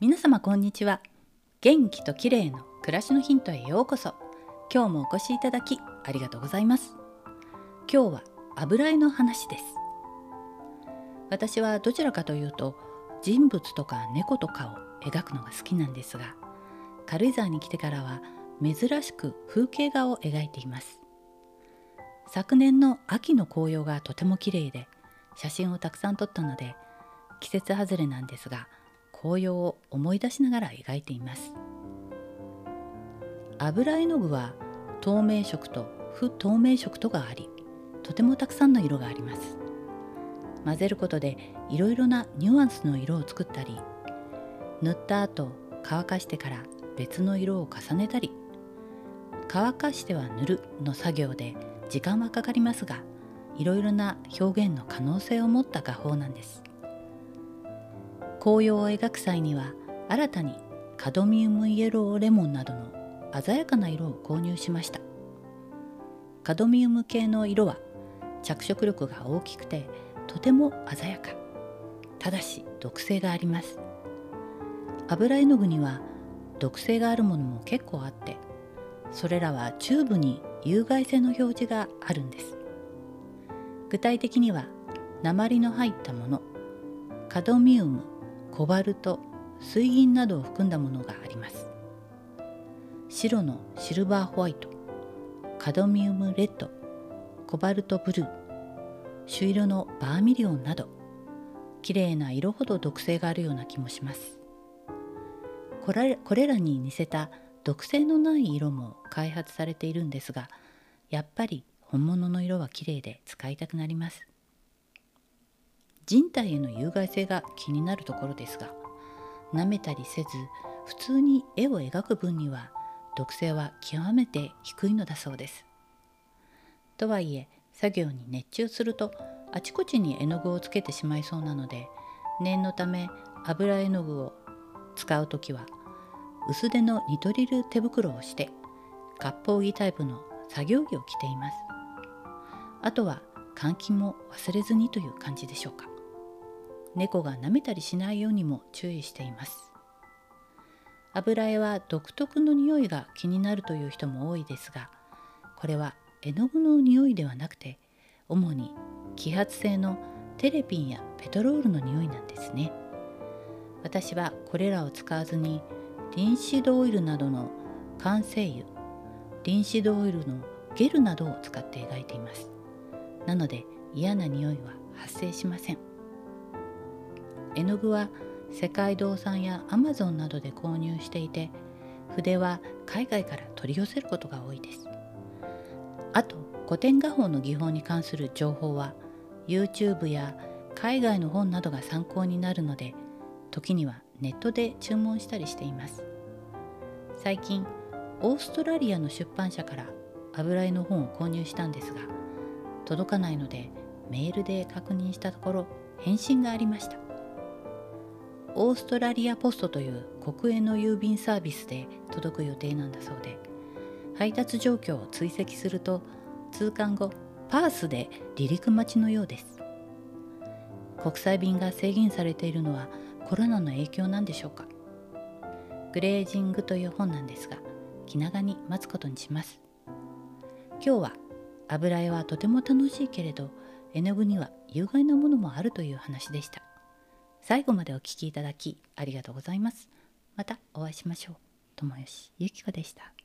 皆様こんにちは。元気と綺麗の暮らしのヒントへようこそ。今日もお越しいただきありがとうございます。今日は油絵の話です。私はどちらかというと人物とか猫とかを描くのが好きなんですが軽井沢に来てからは珍しく風景画を描いています。昨年の秋の紅葉がとても綺麗で写真をたくさん撮ったので季節外れなんですが紅葉を思い出しながら描いています。油絵の具は透明色と不透明色とがありとてもたくさんの色があります。混ぜることでいろいろなニュアンスの色を作ったり塗った後乾かしてから別の色を重ねたり乾かしては塗るの作業で時間はかかりますがいろいろな表現の可能性を持った画法なんです。紅葉を描く際には新たにカドミウムイエローレモンなどの鮮やかな色を購入しました。カドミウム系の色は着色力が大きくてとても鮮やか。ただし毒性があります。油絵の具には毒性があるものも結構あってそれらはチューブに有害性の表示があるんです。具体的には鉛の入ったもの。カドミウム。コバルト水銀などを含んだものがあります。白のシルバーホワイトカドミウムレッドコバルトブルー朱色のバーミリオンなど綺麗な色ほど毒性があるような気もします。これこれらに似せた毒性のない色も開発されているんですがやっぱり本物の色は綺麗で使いたくなります。人体への有害性が気になるところですが舐めたりせず普通に絵を描く分には毒性は極めて低いのだそうです。とはいえ作業に熱中するとあちこちに絵の具をつけてしまいそうなので念のため油絵の具を使う時は薄手のニトリル手袋をして割烹着タイプの作業着を着ています。あとは換気も忘れずにという感じでしょうか。猫が舐めたりしないようにも注意しています。油絵は独特の匂いが気になるという人も多いですがこれは絵の具の匂いではなくて主に揮発性のテレピンやペトロールの匂いなんですね。私はこれらを使わずにリンシドオイルなどの完成油リンシドオイルのゲルなどを使って描いています。なので嫌な匂いは発生しません。絵の具は世界堂さんやアマゾンなどで購入していて筆は海外から取り寄せることが多いです。あと古典画法の技法に関する情報は YouTube や海外の本などが参考になるので時にはネットで注文したりしています。最近オーストラリアの出版社から油絵の本を購入したんですが届かないのでメールで確認したところ返信がありました。オーストラリアポストという国営の郵便サービスで届く予定なんだそうで。配達状況を追跡すると通関後パースで離陸待ちのようです。国際便が制限されているのはコロナの影響なんでしょうか。グレージングという本なんですが気長に待つことにします今日は油絵はとても楽しいけれど絵の具には有害なものもあるという話でした。最後までお聴きいただきありがとうございます。またお会いしましょう。友吉ゆきこでした。